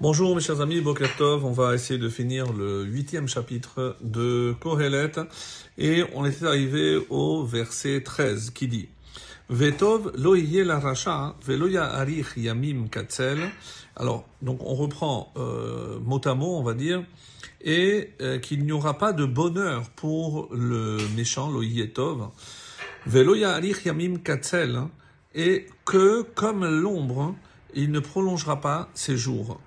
Bonjour mes chers amis, Bokertov, on va essayer de finir le huitième chapitre de Kohelet et on était arrivé au verset 13 qui dit Vetov lo la racha veloya arich yamim katzel. Alors, donc on reprend euh, mot à mot, on va dire, et euh, qu'il n'y aura pas de bonheur pour le méchant, lo tov, veloya arich yamim katzel, et que comme l'ombre, il ne prolongera pas ses jours.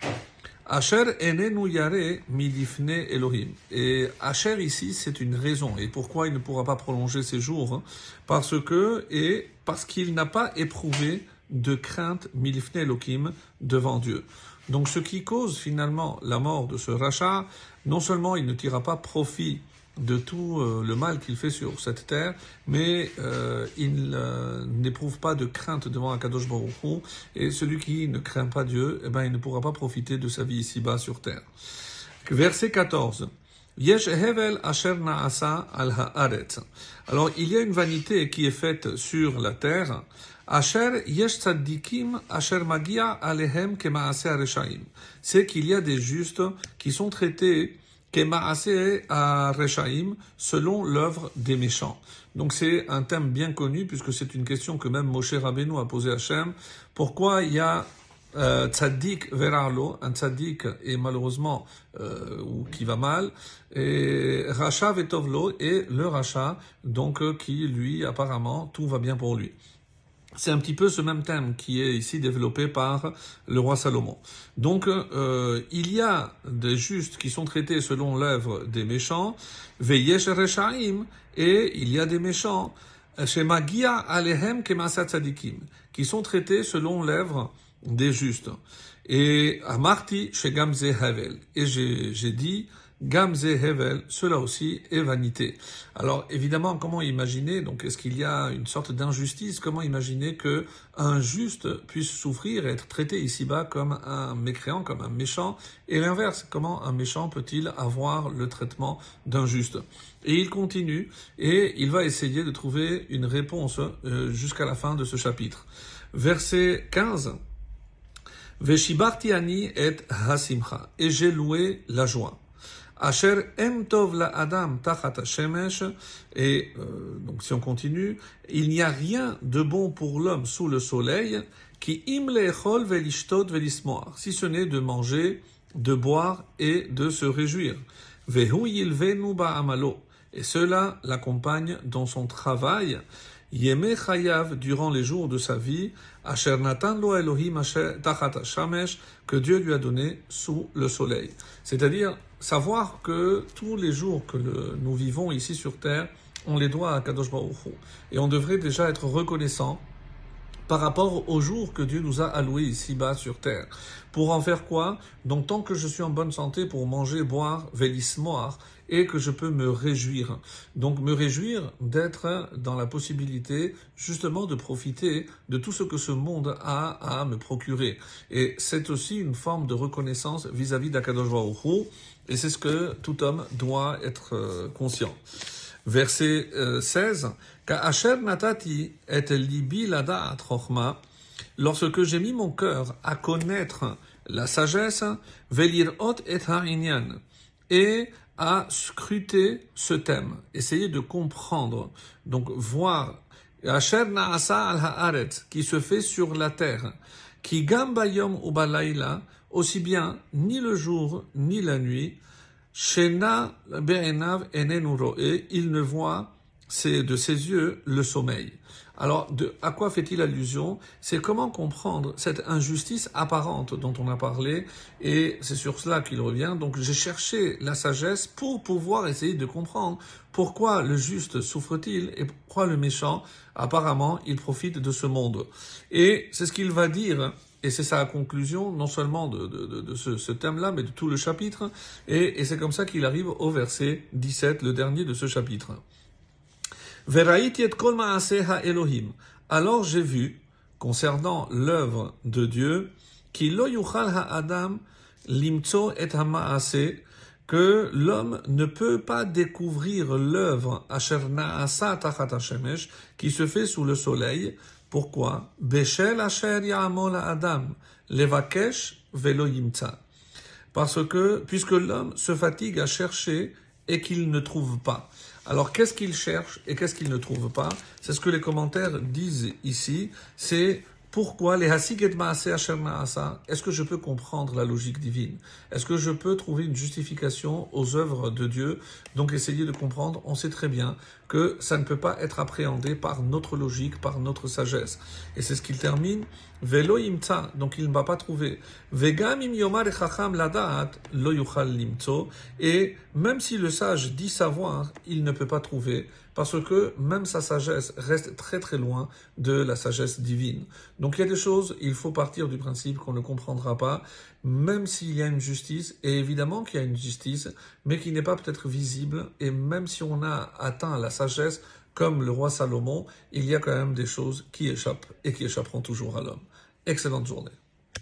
Asher enenu yare milifne Elohim. Et Asher ici, c'est une raison. Et pourquoi il ne pourra pas prolonger ses jours? Parce que, et parce qu'il n'a pas éprouvé de crainte milifne Elohim devant Dieu. Donc ce qui cause finalement la mort de ce rachat, non seulement il ne tirera pas profit de tout euh, le mal qu'il fait sur cette terre, mais euh, il euh, n'éprouve pas de crainte devant Akadosh Baruch et celui qui ne craint pas Dieu, eh ben, il ne pourra pas profiter de sa vie ici-bas sur terre. Verset 14. Yesh hevel asher naasa al haaretz. Alors, il y a une vanité qui est faite sur la terre. C'est qu'il y a des justes qui sont traités à Rechaim, selon l'œuvre des méchants. Donc c'est un thème bien connu, puisque c'est une question que même Moshe Rabbeinu a posée à Hachem. Pourquoi il y a euh, tzaddik veralo, un tzaddik est malheureusement euh, ou qui va mal, et racha vetovlo et le racha, donc euh, qui lui apparemment tout va bien pour lui. C'est un petit peu ce même thème qui est ici développé par le roi Salomon. Donc, euh, il y a des justes qui sont traités selon l'œuvre des méchants, veyesh reshaim, et il y a des méchants, chez Magia alehem tzadikim, qui sont traités selon l'œuvre des justes. Et Amarti chez Gamze Havel. Et j'ai dit, Gamze Hevel, cela aussi est vanité. Alors évidemment, comment imaginer, donc est-ce qu'il y a une sorte d'injustice? Comment imaginer que un juste puisse souffrir et être traité ici-bas comme un mécréant, comme un méchant? Et l'inverse, comment un méchant peut-il avoir le traitement d'un juste? Et il continue et il va essayer de trouver une réponse euh, jusqu'à la fin de ce chapitre. Verset 15. Veshibartiani et hasimcha. Et j'ai loué la joie. Asher em tov la adam tachat shemesh. Et euh, donc si on continue, il n'y a rien de bon pour l'homme sous le soleil qui im lechol velishtot velismoar, si ce n'est de manger, de boire et de se réjouir. Vehu yilvenu amalo. Et cela l'accompagne dans son travail. Yeme chayav durant les jours de sa vie, asher natan lo Elohim tachat shamesh, que Dieu lui a donné sous le soleil. C'est-à-dire savoir que tous les jours que nous vivons ici sur Terre, on les doit à Kadosh Baruch Et on devrait déjà être reconnaissant par rapport aux jours que Dieu nous a alloués ici-bas sur terre. Pour en faire quoi? Donc tant que je suis en bonne santé pour manger, boire, vélismoire, et que je peux me réjouir. Donc me réjouir d'être dans la possibilité justement de profiter de tout ce que ce monde a à me procurer. Et c'est aussi une forme de reconnaissance vis-à-vis d'Akadosh et c'est ce que tout homme doit être euh, conscient. Verset 16. Euh, natati et libi Lorsque j'ai mis mon cœur à connaître la sagesse, velir ot et et à scruter ce thème, essayer de comprendre, donc voir. Asher al haaret, qui se fait sur la terre, qui gambayom ubalaila, aussi bien ni le jour ni la nuit, Shena il ne voit de ses yeux le sommeil. Alors, à quoi fait-il allusion? C'est comment comprendre cette injustice apparente dont on a parlé, et c'est sur cela qu'il revient. Donc, j'ai cherché la sagesse pour pouvoir essayer de comprendre pourquoi le juste souffre-t-il et pourquoi le méchant, apparemment, il profite de ce monde. Et c'est ce qu'il va dire et c'est sa conclusion, non seulement de, ce, thème-là, mais de tout le chapitre. Et, c'est comme ça qu'il arrive au verset 17, le dernier de ce chapitre. Alors j'ai vu, concernant l'œuvre de Dieu, limtso et que l'homme ne peut pas découvrir l'œuvre qui se fait sous le soleil. Pourquoi? Adam Levakesh Velo Parce que, puisque l'homme se fatigue à chercher et qu'il ne trouve pas. Alors, qu'est-ce qu'il cherche et qu'est-ce qu'il ne trouve pas? C'est ce que les commentaires disent ici. C'est pourquoi les Est-ce que je peux comprendre la logique divine? Est-ce que je peux trouver une justification aux œuvres de Dieu? Donc essayer de comprendre, on sait très bien que ça ne peut pas être appréhendé par notre logique, par notre sagesse. Et c'est ce qu'il termine. Velo donc il ne va pas trouver. Vegam im yomar lo limto. Et même si le sage dit savoir, il ne peut pas trouver parce que même sa sagesse reste très très loin de la sagesse divine. Donc il y a des choses, il faut partir du principe qu'on ne comprendra pas, même s'il y a une justice, et évidemment qu'il y a une justice, mais qui n'est pas peut-être visible, et même si on a atteint la sagesse, comme le roi Salomon, il y a quand même des choses qui échappent et qui échapperont toujours à l'homme. Excellente journée.